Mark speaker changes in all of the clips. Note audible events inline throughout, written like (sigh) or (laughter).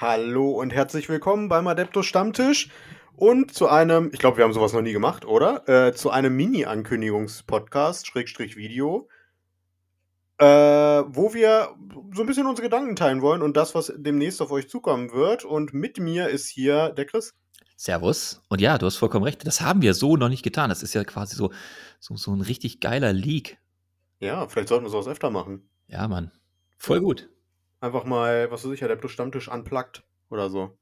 Speaker 1: Hallo und herzlich willkommen beim Adeptus Stammtisch und zu einem, ich glaube, wir haben sowas noch nie gemacht, oder? Äh, zu einem Mini-Ankündigungspodcast, Schrägstrich Video, äh, wo wir so ein bisschen unsere Gedanken teilen wollen und das, was demnächst auf euch zukommen wird. Und mit mir ist hier der Chris.
Speaker 2: Servus. Und ja, du hast vollkommen recht. Das haben wir so noch nicht getan. Das ist ja quasi so, so, so ein richtig geiler Leak.
Speaker 1: Ja, vielleicht sollten wir sowas öfter machen.
Speaker 2: Ja, Mann. Voll gut.
Speaker 1: Einfach mal, was weiß ich, Adeptus Stammtisch unplugged oder so.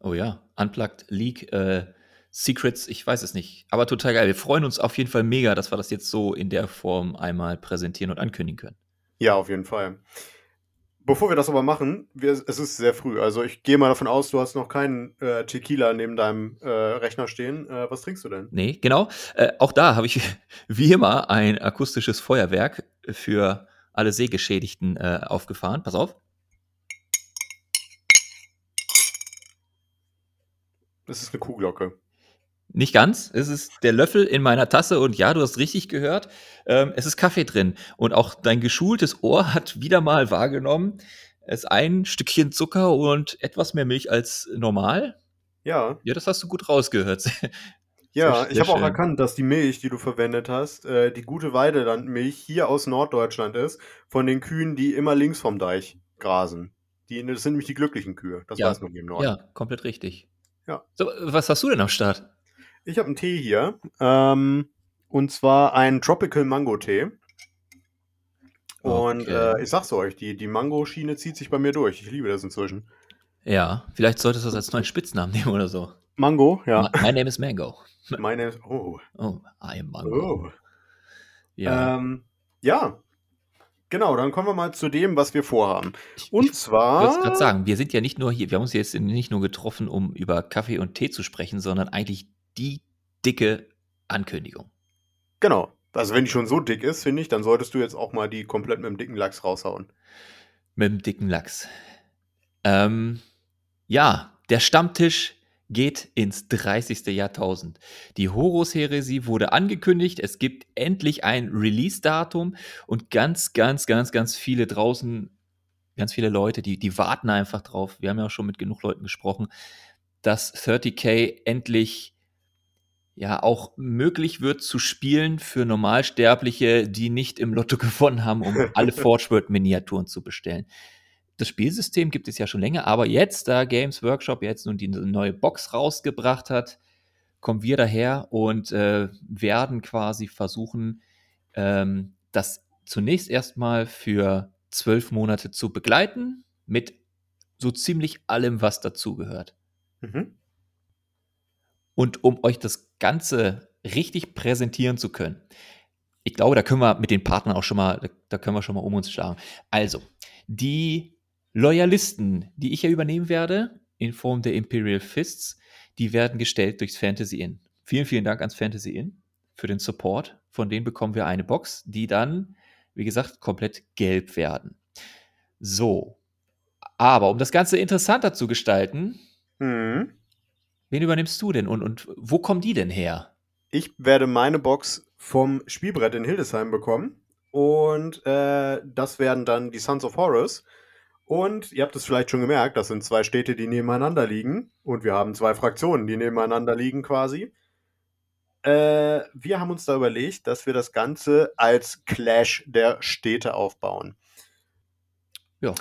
Speaker 2: Oh ja, Unplugged, Leak, äh, Secrets, ich weiß es nicht. Aber total geil. Wir freuen uns auf jeden Fall mega, dass wir das jetzt so in der Form einmal präsentieren und ankündigen können.
Speaker 1: Ja, auf jeden Fall. Bevor wir das aber machen, wir, es ist sehr früh. Also ich gehe mal davon aus, du hast noch keinen äh, Tequila neben deinem äh, Rechner stehen. Äh, was trinkst du denn?
Speaker 2: Nee, genau. Äh, auch da habe ich (laughs) wie immer ein akustisches Feuerwerk für alle Sehgeschädigten äh, aufgefahren. Pass auf.
Speaker 1: Das ist eine Kuhglocke.
Speaker 2: Nicht ganz. Es ist der Löffel in meiner Tasse und ja, du hast richtig gehört. Ähm, es ist Kaffee drin. Und auch dein geschultes Ohr (laughs) hat wieder mal wahrgenommen, es ist ein Stückchen Zucker und etwas mehr Milch als normal.
Speaker 1: Ja.
Speaker 2: Ja, das hast du gut rausgehört. (laughs)
Speaker 1: Ja, ich habe auch erkannt, dass die Milch, die du verwendet hast, äh, die gute Weidelandmilch hier aus Norddeutschland ist, von den Kühen, die immer links vom Deich grasen. Die, das sind nämlich die glücklichen Kühe. Das
Speaker 2: Ja.
Speaker 1: weiß man hier im Norden.
Speaker 2: Ja, komplett richtig.
Speaker 1: Ja.
Speaker 2: So, was hast du denn am Start?
Speaker 1: Ich habe einen Tee hier. Ähm, und zwar einen Tropical Mango Tee. Und
Speaker 2: Okay.
Speaker 1: äh, ich sag's euch, die, die Mango-Schiene zieht sich bei mir durch. Ich liebe das inzwischen.
Speaker 2: Ja, vielleicht solltest du das als neuen Spitznamen nehmen oder so.
Speaker 1: Mango, ja.
Speaker 2: My, my name is Mango. (laughs)
Speaker 1: Meine. Oh.
Speaker 2: Oh, I am Mango.
Speaker 1: oh.
Speaker 2: Ja.
Speaker 1: Ähm, ja. Genau, dann kommen wir mal zu dem, was wir vorhaben.
Speaker 2: Ich-
Speaker 1: Und
Speaker 2: ich
Speaker 1: zwar.
Speaker 2: wollte gerade sagen, wir sind ja nicht nur hier, wir haben uns jetzt nicht nur getroffen, um über Kaffee und Tee zu sprechen, sondern eigentlich die dicke Ankündigung.
Speaker 1: Genau. Also wenn die schon so dick ist, finde ich, dann solltest du jetzt auch mal die komplett mit dem dicken Lachs raushauen.
Speaker 2: Mit dem dicken Lachs. Ähm, ja, der Stammtisch geht ins 30. Jahrtausend. Die Horus-Heresie wurde angekündigt. Es gibt endlich ein Release-Datum und ganz, ganz, ganz, ganz viele draußen, ganz viele Leute, die, die warten einfach drauf. Wir haben ja auch schon mit genug Leuten gesprochen, dass 30k endlich ja auch möglich wird zu spielen für Normalsterbliche, die nicht im Lotto (laughs) gewonnen haben, um alle (laughs) Forge World Miniaturen zu bestellen. Das Spielsystem gibt es ja schon länger, aber jetzt, da Games Workshop jetzt nun die neue Box rausgebracht hat, kommen wir daher und äh, werden quasi versuchen, ähm, das zunächst erstmal für zwölf Monate zu begleiten, mit so ziemlich allem, was dazugehört.
Speaker 1: Mhm.
Speaker 2: Und um euch das Ganze richtig präsentieren zu können, ich glaube, da können wir mit den Partnern auch schon mal, da, da können wir schon mal um uns schlagen. Also, die Loyalisten, die ich ja übernehmen werde, in Form der Imperial Fists, die werden gestellt durchs Fantasy Inn. Vielen, vielen Dank ans Fantasy Inn für den Support. Von denen bekommen wir eine Box, die dann, wie gesagt, komplett gelb werden. So. Aber um das Ganze interessanter zu gestalten,
Speaker 1: Mhm.
Speaker 2: Wen übernimmst du denn und, und wo kommen die denn her?
Speaker 1: Ich werde meine Box vom Spielbrett in Hildesheim bekommen. Und äh, das werden dann die Sons of Horus. Und ihr habt es vielleicht schon gemerkt, das sind zwei Städte, die nebeneinander liegen. Und wir haben zwei Fraktionen, die nebeneinander liegen quasi. Äh, wir haben uns da überlegt, dass wir das Ganze als Clash der Städte aufbauen.
Speaker 2: Ja.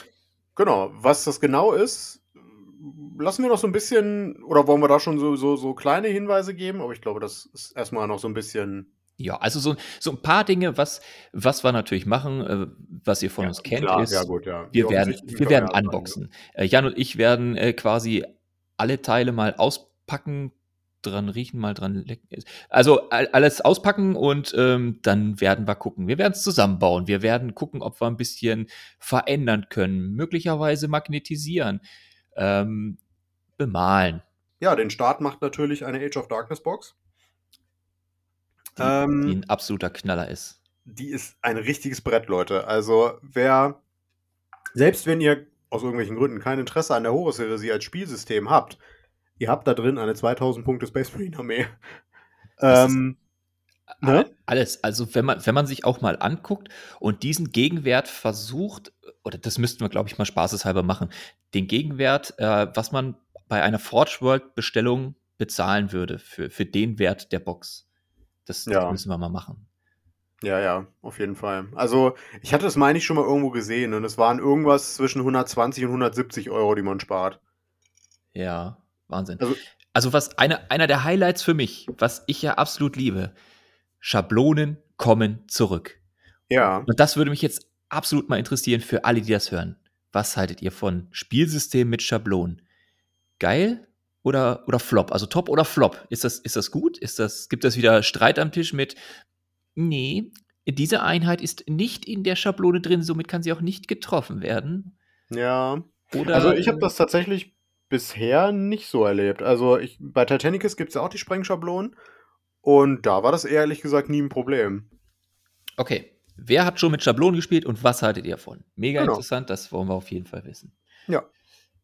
Speaker 1: Genau, was das genau ist, lassen wir noch so ein bisschen, oder wollen wir da schon so, so, so kleine Hinweise geben? Aber ich glaube, das ist erstmal noch so ein bisschen.
Speaker 2: Ja, also so, so ein paar Dinge, was, was wir natürlich machen, äh, was ihr von
Speaker 1: Ja,
Speaker 2: uns kennt,
Speaker 1: klar,
Speaker 2: ist,
Speaker 1: ja, gut, ja.
Speaker 2: wir werden, wir werden unboxen. Äh, Jan und ich werden äh, quasi alle Teile mal auspacken, dran riechen, mal dran lecken. Also all- alles auspacken und ähm, dann werden wir gucken. Wir werden es zusammenbauen. Wir werden gucken, ob wir ein bisschen verändern können, möglicherweise magnetisieren, ähm, bemalen.
Speaker 1: Ja, den Start macht natürlich eine Age of Darkness Box.
Speaker 2: Die,
Speaker 1: Ähm,
Speaker 2: die ein absoluter Knaller ist.
Speaker 1: die ist ein richtiges Brett, Leute. Also, wer, selbst wenn ihr aus irgendwelchen Gründen kein Interesse an der Horus-Heresie als Spielsystem habt, ihr habt da drin eine 2000 Punkte Space Marine Armee. Ähm, Ne?
Speaker 2: Alles. Also wenn man, wenn man sich auch mal anguckt und diesen Gegenwert versucht, oder das müssten wir, glaube ich, mal spaßeshalber machen, den Gegenwert, äh, was man bei einer Forge World Bestellung bezahlen würde für, für den Wert der Box. Das, das
Speaker 1: Ja.
Speaker 2: müssen wir mal machen.
Speaker 1: Ja, ja, auf jeden Fall. Also, ich hatte das, meine ich, schon mal irgendwo gesehen und es waren irgendwas zwischen 120 und 170 Euro, die man spart.
Speaker 2: Ja, Wahnsinn.
Speaker 1: Also-
Speaker 2: Also, was eine, einer der Highlights für mich, was ich ja absolut liebe, Schablonen kommen zurück.
Speaker 1: Ja.
Speaker 2: Und das würde mich jetzt absolut mal interessieren für alle, die das hören. Was haltet ihr von Spielsystemen mit Schablonen? Geil oder, oder Flop? Also Top oder Flop? Ist das, ist das gut? Ist das, gibt das wieder Streit am Tisch mit, nee, diese Einheit ist nicht in der Schablone drin, somit kann sie auch nicht getroffen werden?
Speaker 1: Ja.
Speaker 2: Oder,
Speaker 1: Also, ich habe das tatsächlich bisher nicht so erlebt. Also, ich, bei Titanicus gibt es ja auch die Sprengschablonen und da war das ehrlich gesagt nie ein Problem.
Speaker 2: Okay, wer hat schon mit Schablonen gespielt und was haltet ihr davon? Mega
Speaker 1: Genau.
Speaker 2: interessant, das wollen wir auf jeden Fall wissen.
Speaker 1: Ja.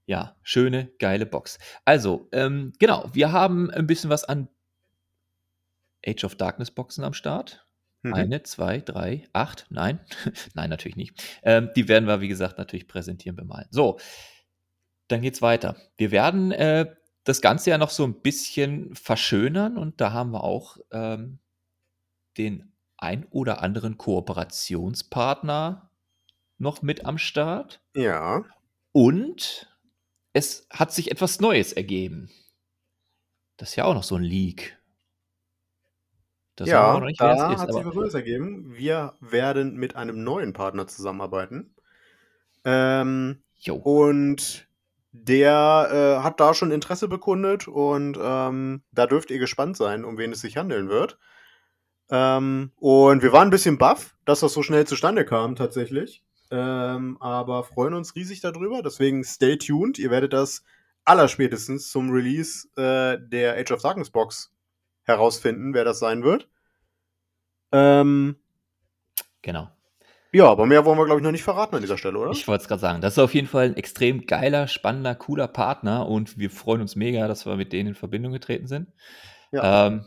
Speaker 2: Ja, schöne, geile Box. Also, ähm, genau, wir haben ein bisschen was an Age of Darkness Boxen am Start.
Speaker 1: Mhm.
Speaker 2: Eine, zwei, drei, acht, nein, (laughs) nein, natürlich nicht. Ähm, die werden wir, wie gesagt, natürlich präsentieren, bemalen. So, dann geht's weiter. Wir werden äh, das Ganze ja noch so ein bisschen verschönern und da haben wir auch ähm, den ein oder anderen Kooperationspartner noch mit am Start.
Speaker 1: Ja.
Speaker 2: Und es hat sich etwas Neues ergeben. Das ist ja auch noch so ein Leak. Das
Speaker 1: Ja,
Speaker 2: noch nicht,
Speaker 1: da
Speaker 2: ist,
Speaker 1: hat sich was Neues ergeben. Wir werden mit einem neuen Partner zusammenarbeiten. Ähm, und der äh, hat da schon Interesse bekundet und ähm, da dürft ihr gespannt sein, um wen es sich handeln wird. Ähm, und wir waren ein bisschen baff, dass das so schnell zustande kam tatsächlich. Ähm, aber freuen uns riesig darüber. Deswegen stay tuned. Ihr werdet das allerspätestens zum Release äh, der Age of Darkness Box herausfinden, wer das sein wird. Ähm,
Speaker 2: Genau.
Speaker 1: ja, aber mehr wollen wir, glaube ich, noch nicht verraten an dieser Stelle, oder?
Speaker 2: Ich wollte es gerade sagen. Das ist auf jeden Fall ein extrem geiler, spannender, cooler Partner und wir freuen uns mega, dass wir mit denen in Verbindung getreten sind.
Speaker 1: Ja.
Speaker 2: Ähm,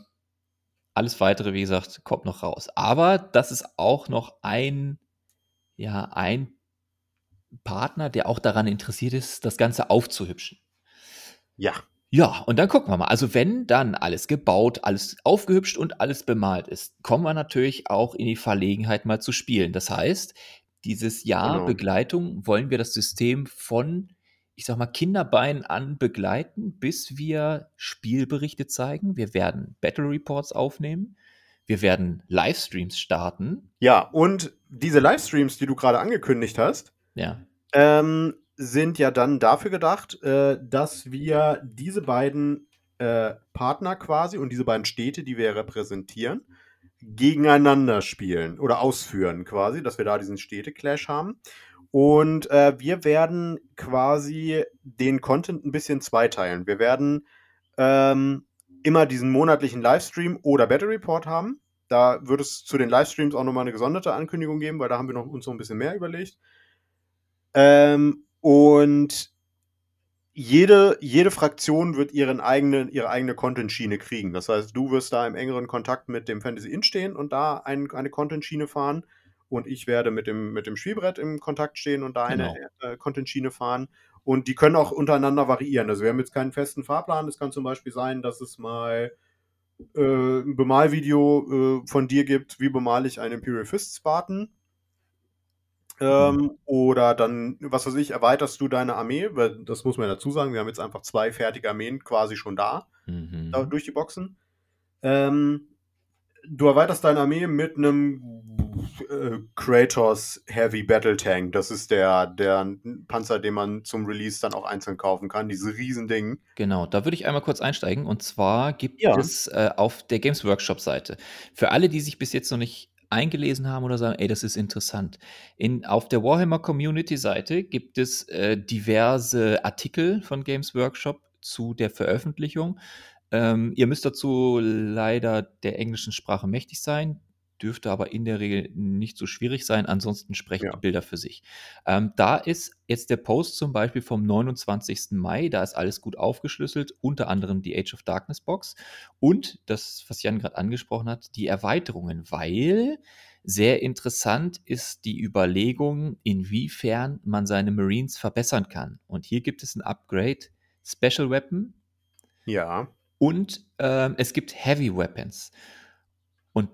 Speaker 2: alles weitere, wie gesagt, kommt noch raus. Aber das ist auch noch ein, ja, ein Partner, der auch daran interessiert ist, das Ganze aufzuhübschen.
Speaker 1: ja.
Speaker 2: Ja, und dann gucken wir mal. Also wenn dann alles gebaut, alles aufgehübscht und alles bemalt ist, kommen wir natürlich auch in die Verlegenheit mal zu spielen. Das heißt, dieses Jahr
Speaker 1: Genau.
Speaker 2: Begleitung wollen wir das System von, ich sag mal, Kinderbeinen an begleiten, bis wir Spielberichte zeigen. Wir werden Battle Reports aufnehmen. Wir werden Livestreams starten.
Speaker 1: Ja, und diese Livestreams, die du gerade angekündigt hast,
Speaker 2: Ja,
Speaker 1: ähm, sind ja dann dafür gedacht, äh, dass wir diese beiden äh, Partner quasi und diese beiden Städte, die wir repräsentieren, gegeneinander spielen oder ausführen quasi, dass wir da diesen Städte-Clash haben. Und äh, wir werden quasi den Content ein bisschen zweiteilen. Wir werden ähm, immer diesen monatlichen Livestream oder Battle Report haben. Da wird es zu den Livestreams auch nochmal eine gesonderte Ankündigung geben, weil da haben wir noch, uns noch ein bisschen mehr überlegt. Ähm, und jede, jede Fraktion wird ihren eigenen, ihre eigene Content-Schiene kriegen. Das heißt, du wirst da im engeren Kontakt mit dem Fantasy Inn stehen und da ein, eine Content-Schiene fahren. Und ich werde mit dem, mit dem Spielbrett im Kontakt stehen und da eine äh, Content-Schiene fahren. Und die können auch untereinander variieren. Also wir haben jetzt keinen festen Fahrplan. Es kann zum Beispiel sein, dass es mal äh, ein Bemalvideo äh, von dir gibt, wie bemale ich einen Imperial Fist Spartan. Ähm, Oder dann, was weiß ich, erweiterst du deine Armee, weil das muss man dazu sagen, wir haben jetzt einfach zwei fertige Armeen quasi schon da,
Speaker 2: mhm.
Speaker 1: da durch die Boxen. Ähm, du erweiterst deine Armee mit einem äh, Kratos Heavy Battle Tank. Das ist der, der Panzer, den man zum Release dann auch einzeln kaufen kann, diese Riesending.
Speaker 2: Genau, da würde ich einmal kurz einsteigen. Und zwar gibt
Speaker 1: Ja.
Speaker 2: es äh, auf der Games Workshop Seite für alle, die sich bis jetzt noch nicht eingelesen haben oder sagen, ey, das ist interessant. In, auf der Warhammer Community Seite gibt es äh, diverse Artikel von Games Workshop zu der Veröffentlichung. Ähm, ihr müsst dazu leider der englischen Sprache mächtig sein. dürfte aber in der Regel nicht so schwierig sein. Ansonsten sprechen
Speaker 1: Ja.
Speaker 2: die Bilder für sich. Ähm, da ist jetzt der Post zum Beispiel vom 29. Mai, da ist alles gut aufgeschlüsselt, unter anderem die Age of Darkness Box und das, was Jan gerade angesprochen hat, die Erweiterungen, weil sehr interessant ist die Überlegung, inwiefern man seine Marines verbessern kann. Und hier gibt es ein Upgrade, Special Weapon,
Speaker 1: Ja.
Speaker 2: Und ähm, es gibt Heavy Weapons. Und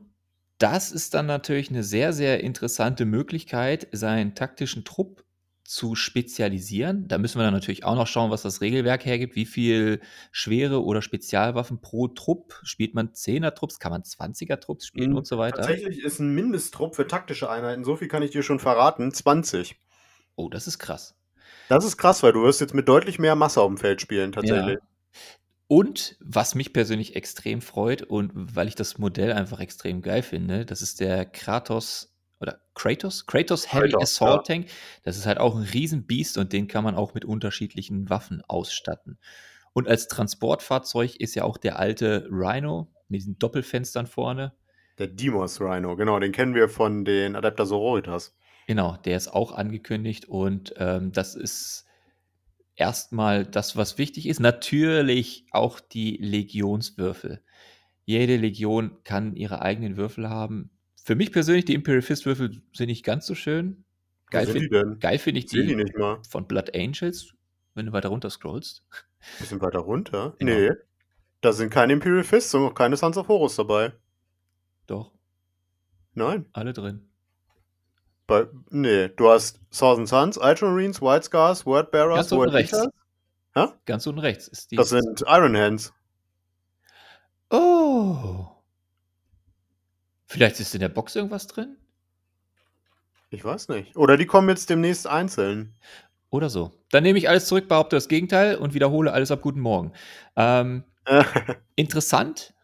Speaker 2: das ist dann natürlich eine sehr, sehr interessante Möglichkeit, seinen taktischen Trupp zu spezialisieren. Da müssen wir dann natürlich auch noch schauen, was das Regelwerk hergibt. Wie viel schwere oder Spezialwaffen pro Trupp? Spielt man 10er-Trupps? Kann man 20er-Trupps spielen
Speaker 1: Mhm.
Speaker 2: und so weiter?
Speaker 1: Tatsächlich ist ein Mindesttrupp für taktische Einheiten, so viel kann ich dir schon verraten, 20.
Speaker 2: Oh, das ist krass.
Speaker 1: Das ist krass, weil du wirst jetzt mit deutlich mehr Masse auf dem Feld spielen, tatsächlich.
Speaker 2: Ja. Und was mich persönlich extrem freut und weil ich das Modell einfach extrem geil finde, das ist der Kratos oder Kratos, Kratos Heavy
Speaker 1: Kratos,
Speaker 2: Assault Tank. Das ist halt auch ein Riesenbiest und den kann man auch mit unterschiedlichen Waffen ausstatten. Und als Transportfahrzeug ist ja auch der alte Rhino mit diesen Doppelfenstern vorne.
Speaker 1: Der Demos Rhino, genau, den kennen wir von den Adapter Sororitas.
Speaker 2: Genau, der ist auch angekündigt und ähm, das ist erstmal das, was wichtig ist. Natürlich auch die Legionswürfel. Jede Legion kann ihre eigenen Würfel haben. Für mich persönlich, die Imperial Fist Würfel sind nicht ganz so schön. Geil
Speaker 1: sind
Speaker 2: finde find ich
Speaker 1: die
Speaker 2: die
Speaker 1: nicht mal.
Speaker 2: von Blood Angels, wenn du weiter runter scrollst.
Speaker 1: Bisschen weiter runter? (laughs)
Speaker 2: Genau.
Speaker 1: Nee. Da sind keine Imperial Fists und auch keine Sons of Horus dabei.
Speaker 2: Doch,
Speaker 1: Nein.
Speaker 2: alle drin.
Speaker 1: Bei, nee, du hast Thousand Suns, Ultramarines, White Scars, Wordbearers,
Speaker 2: Ganz unten
Speaker 1: Word
Speaker 2: rechts.
Speaker 1: Eaters.
Speaker 2: Ganz unten rechts ist die.
Speaker 1: Das sind Iron Hands.
Speaker 2: oh. Vielleicht ist in der Box irgendwas drin?
Speaker 1: Ich weiß nicht. Oder die kommen jetzt demnächst einzeln.
Speaker 2: Oder so. Dann nehme ich alles zurück, behaupte das Gegenteil und wiederhole alles ab guten Morgen. Ähm, (laughs) interessant,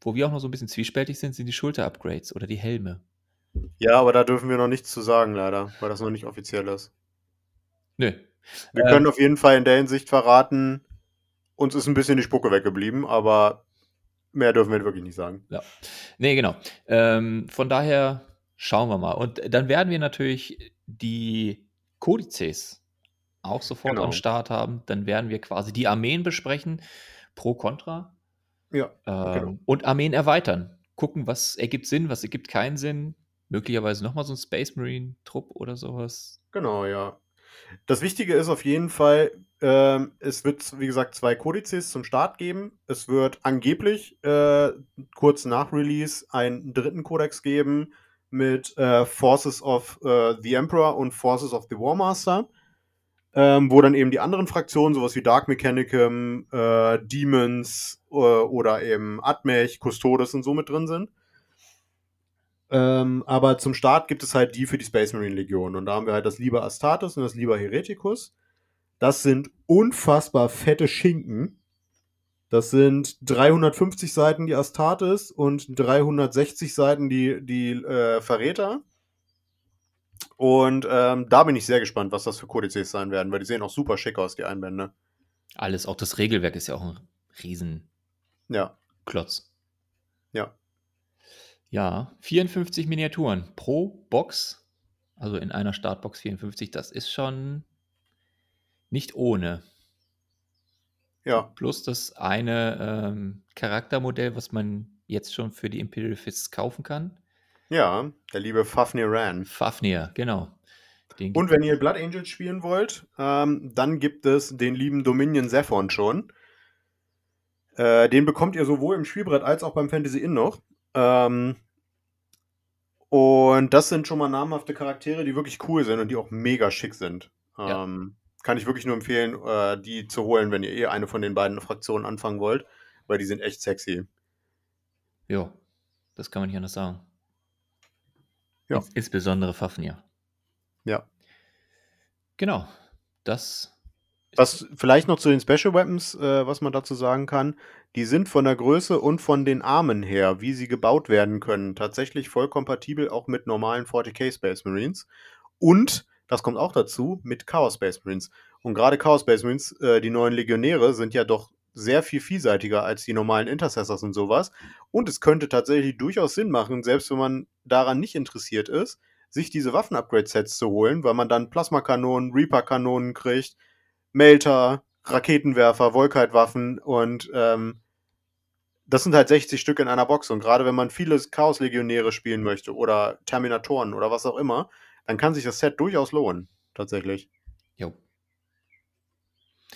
Speaker 2: wo wir auch noch so ein bisschen zwiespältig sind, sind die Schulter-Upgrades oder die Helme.
Speaker 1: Ja, aber da dürfen wir noch nichts zu sagen, leider, weil das noch nicht offiziell ist.
Speaker 2: Nö.
Speaker 1: Wir
Speaker 2: Ähm.
Speaker 1: können auf jeden Fall in der Hinsicht verraten, uns ist ein bisschen die Spucke weggeblieben, aber mehr dürfen wir wirklich nicht sagen.
Speaker 2: Nee, genau. Ähm, von daher schauen wir mal. Und dann werden wir natürlich die Kodizes auch sofort
Speaker 1: Genau.
Speaker 2: am Start haben. Dann werden wir quasi die Armeen besprechen, pro Contra.
Speaker 1: Ja,
Speaker 2: Ähm,
Speaker 1: Genau.
Speaker 2: Und Armeen erweitern. Gucken, was ergibt Sinn, was ergibt keinen Sinn. Möglicherweise nochmal so ein Space Marine Trupp oder sowas.
Speaker 1: genau, ja. Das Wichtige ist auf jeden Fall, ähm, es wird, wie gesagt, zwei Kodizes zum Start geben. Es wird angeblich äh, kurz nach Release einen dritten Kodex geben mit äh, Forces of äh, the Emperor und Forces of the War Master. Ähm, wo dann eben die anderen Fraktionen, sowas wie Dark Mechanicum, äh, Demons äh, oder eben Admech, Custodes und so mit drin sind. Ähm, aber zum Start gibt es halt die für die Space Marine Legion. Und da haben wir halt das Liber Astartes und das Liber Hereticus. Das sind unfassbar fette Schinken. Das sind 350 Seiten die Astartes und 360 Seiten die, die äh, Verräter. Und ähm, da bin ich sehr gespannt, was das für Kodizes sein werden, weil die sehen auch super schick aus, die Einbände.
Speaker 2: Alles, auch das Regelwerk ist ja auch ein Riesenklotz.
Speaker 1: Ja, ja.
Speaker 2: Ja, 54 Miniaturen pro Box. Also in einer Startbox 54, das ist schon nicht ohne.
Speaker 1: Ja,
Speaker 2: Plus das eine ähm, Charaktermodell, was man jetzt schon für die Imperial Fists kaufen kann.
Speaker 1: ja, der liebe Fafnir Ran.
Speaker 2: Fafnir, genau. Den
Speaker 1: Und wenn ihr Blood Angels spielen wollt, ähm, dann gibt es den lieben Dominion Zephon schon. Äh, den bekommt ihr sowohl im Spielbrett als auch beim Fantasy Inn noch. Ähm, und das sind schon mal namhafte Charaktere, die wirklich cool sind und die auch mega schick sind.
Speaker 2: Ja.
Speaker 1: Ähm, kann ich wirklich nur empfehlen, äh, die zu holen, wenn ihr eh eine von den beiden Fraktionen anfangen wollt, weil die sind echt sexy.
Speaker 2: Ja, das kann man nicht anders sagen.
Speaker 1: Ja.
Speaker 2: Ins insbesondere Fafnir.
Speaker 1: Ja.
Speaker 2: Genau. Das
Speaker 1: Was vielleicht noch zu den Special Weapons, äh, was man dazu sagen kann, die sind von der Größe und von den Armen her, wie sie gebaut werden können, tatsächlich voll kompatibel auch mit normalen 40k Space Marines. Und, das kommt auch dazu, mit Chaos Space Marines. Und gerade Chaos Space Marines, äh, die neuen Legionäre, sind ja doch sehr viel vielseitiger als die normalen Intercessors und sowas. Und es könnte tatsächlich durchaus Sinn machen, selbst wenn man daran nicht interessiert ist, sich diese Waffen-Upgrade-Sets zu holen, weil man dann Plasmakanonen, Reaper-Kanonen kriegt, Melter, Raketenwerfer, Volkite-Waffen und ähm, das sind halt 60 Stück in einer Box. Und gerade wenn man viele Chaos-Legionäre spielen möchte oder Terminatoren oder was auch immer, dann kann sich das Set durchaus lohnen, tatsächlich.
Speaker 2: Jo.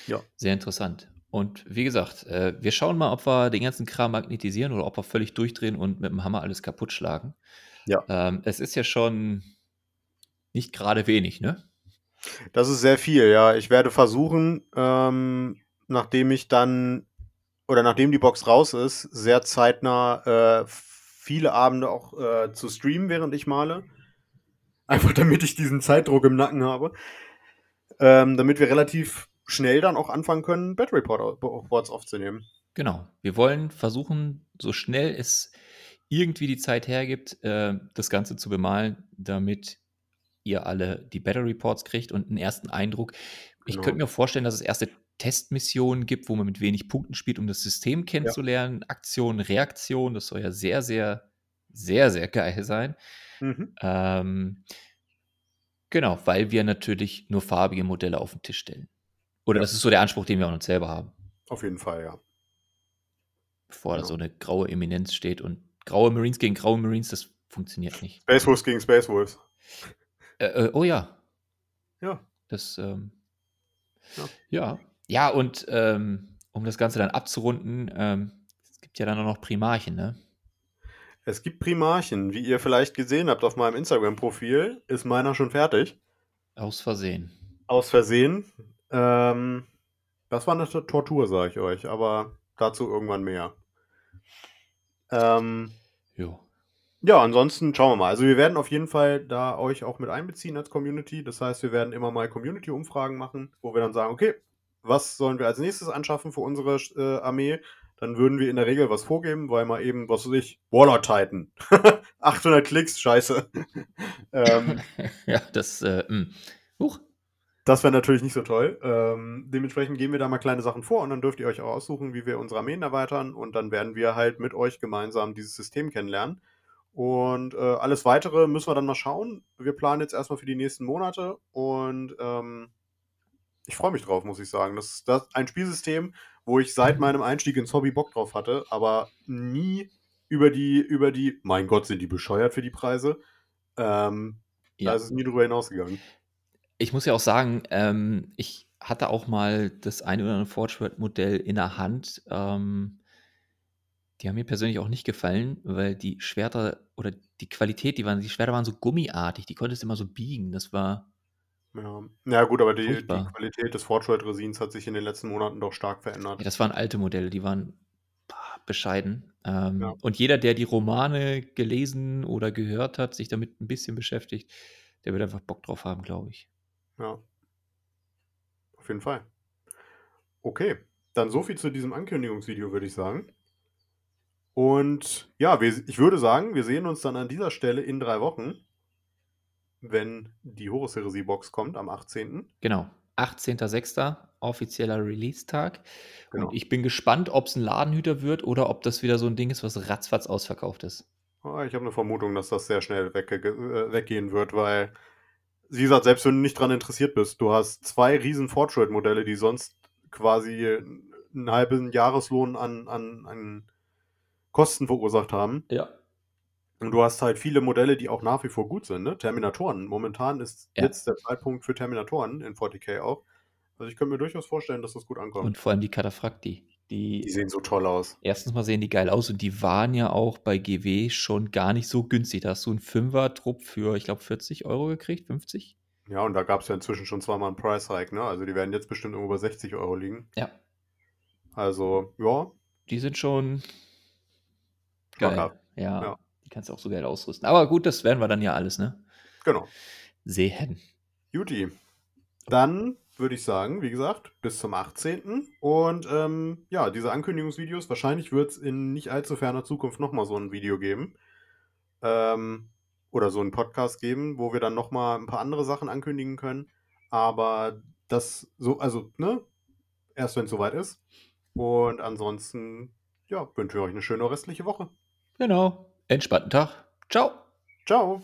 Speaker 2: Ja. Sehr interessant. Und wie gesagt, äh, wir schauen mal, ob wir den ganzen Kram magnetisieren oder ob wir völlig durchdrehen und mit dem Hammer alles kaputt schlagen.
Speaker 1: Ja.
Speaker 2: Ähm, es ist ja schon nicht gerade wenig, ne?
Speaker 1: Das ist sehr viel, ja. Ich werde versuchen, ähm, nachdem ich dann oder nachdem die Box raus ist, sehr zeitnah äh, viele Abende auch äh, zu streamen, während ich male. Einfach damit ich diesen Zeitdruck im Nacken habe. Ähm, damit wir relativ schnell dann auch anfangen können, Battery Boards aufzunehmen.
Speaker 2: Genau. Wir wollen versuchen, so schnell es irgendwie die Zeit hergibt, äh, das Ganze zu bemalen, damit ihr alle die Battery Reports kriegt und einen ersten Eindruck. Ich genau. könnte mir vorstellen, dass es erste Testmissionen gibt, wo man mit wenig Punkten spielt, um das System kennenzulernen. Ja. Aktion, Reaktion, das soll ja sehr, sehr, sehr, sehr geil sein. Mhm. Ähm, genau, weil wir natürlich nur farbige Modelle auf den Tisch stellen. Oder ja. das ist so der Anspruch, den wir an uns selber haben.
Speaker 1: Auf jeden Fall, ja.
Speaker 2: Bevor genau. da so eine graue Eminenz steht und graue Marines gegen graue Marines, das funktioniert nicht.
Speaker 1: Space Wolves gegen Space Wolves.
Speaker 2: Äh, äh, oh ja.
Speaker 1: Ja.
Speaker 2: Das, ähm, ja. ja. Ja, und ähm, um das Ganze dann abzurunden, ähm, es gibt ja dann auch noch Primarchen, ne?
Speaker 1: Es gibt Primarchen. Wie ihr vielleicht gesehen habt auf meinem Instagram-Profil, ist meiner schon fertig.
Speaker 2: Aus Versehen.
Speaker 1: Aus Versehen. Ähm, das war eine Tortur, sage ich euch, aber dazu irgendwann mehr. Ähm,
Speaker 2: jo.
Speaker 1: Ja, ansonsten schauen wir mal. Also wir werden auf jeden Fall da euch auch mit einbeziehen als Community. Das heißt, wir werden immer mal Community-Umfragen machen, wo wir dann sagen, okay, was sollen wir als nächstes anschaffen für unsere äh, Armee? Dann würden wir in der Regel was vorgeben, weil mal eben, was weiß ich, Warlord Titan. (laughs) 800 Klicks, scheiße. (laughs)
Speaker 2: ähm, ja, das, äh, mh. Hm. Huch.
Speaker 1: Das wäre natürlich nicht so toll. Ähm, dementsprechend geben wir da mal kleine Sachen vor und dann dürft ihr euch auch aussuchen, wie wir unsere Armeen erweitern und dann werden wir halt mit euch gemeinsam dieses System kennenlernen. Und äh, alles weitere müssen wir dann mal schauen. Wir planen jetzt erstmal für die nächsten Monate und ähm, ich freue mich drauf, muss ich sagen. Das ist das, ein Spielsystem, wo ich seit meinem Einstieg ins Hobby Bock drauf hatte, aber nie über die, über die, mein Gott, sind die bescheuert für die Preise. Ähm, ja. Da ist es nie drüber hinausgegangen
Speaker 2: ich muss ja auch sagen, ähm, ich hatte auch mal das eine oder andere Forge-Modell in der Hand. Ähm, die haben mir persönlich auch nicht gefallen, weil die Schwerter oder die Qualität, die waren, die Schwerter waren so gummiartig, die konntest du immer so biegen. Das war.
Speaker 1: Ja, ja gut, aber die, die Qualität des Forge-Resins hat sich in den letzten Monaten doch stark verändert.
Speaker 2: Ja, das waren alte Modelle, die waren bescheiden. Ähm, ja. Und jeder, der die Romane gelesen oder gehört hat, sich damit ein bisschen beschäftigt, der wird einfach Bock drauf haben, glaube ich.
Speaker 1: Ja. Auf jeden Fall. Okay, dann so viel zu diesem Ankündigungsvideo, würde ich sagen. Und ja, wir, ich würde sagen, wir sehen uns dann an dieser Stelle in drei Wochen, wenn die Horus Heresie Box kommt am 18.
Speaker 2: Genau, 18.06. offizieller Release-Tag. Genau. Und ich bin gespannt, ob es ein Ladenhüter wird oder ob das wieder so ein Ding ist, was ratzfatz ausverkauft ist.
Speaker 1: Ah, ich habe eine Vermutung, dass das sehr schnell wegge äh, weggehen wird, weil wie gesagt, selbst wenn du nicht dran interessiert bist, du hast zwei riesen Fortschritt-Modelle, die sonst quasi einen halben Jahreslohn an, an, an Kosten verursacht haben.
Speaker 2: Ja.
Speaker 1: Und du hast halt viele Modelle, die auch nach wie vor gut sind, ne? Terminatoren. Momentan ist ja. jetzt der Zeitpunkt für Terminatoren in 40k auch. Also ich könnte mir durchaus vorstellen, dass das gut ankommt.
Speaker 2: Und vor allem die Kataphracti.
Speaker 1: Die, die sehen so toll aus.
Speaker 2: Erstens mal sehen die geil aus und die waren ja auch bei GW schon gar nicht so günstig. Da hast du einen Fünfer-Trupp für, ich glaube, 40 Euro gekriegt, 50?
Speaker 1: Ja, und da gab es ja inzwischen schon zweimal einen Price-Hike, ne? Also die werden jetzt bestimmt irgendwo bei 60 Euro liegen.
Speaker 2: Ja.
Speaker 1: Also, ja.
Speaker 2: Die sind schon geil. Ja, ja, Die kannst du auch so geil ausrüsten. Aber gut, das werden wir dann ja alles, ne?
Speaker 1: Genau.
Speaker 2: Sehen.
Speaker 1: Juti. Dann würde ich sagen, wie gesagt, bis zum 18. Und ähm, ja, diese Ankündigungsvideos, wahrscheinlich wird es in nicht allzu ferner Zukunft nochmal so ein Video geben. Ähm, oder so einen Podcast geben, wo wir dann nochmal ein paar andere Sachen ankündigen können. Aber das so, also, ne? Erst wenn es soweit ist. Und ansonsten, ja, wünsche ich euch eine schöne restliche Woche.
Speaker 2: Genau. Entspannten Tag. Ciao.
Speaker 1: Ciao.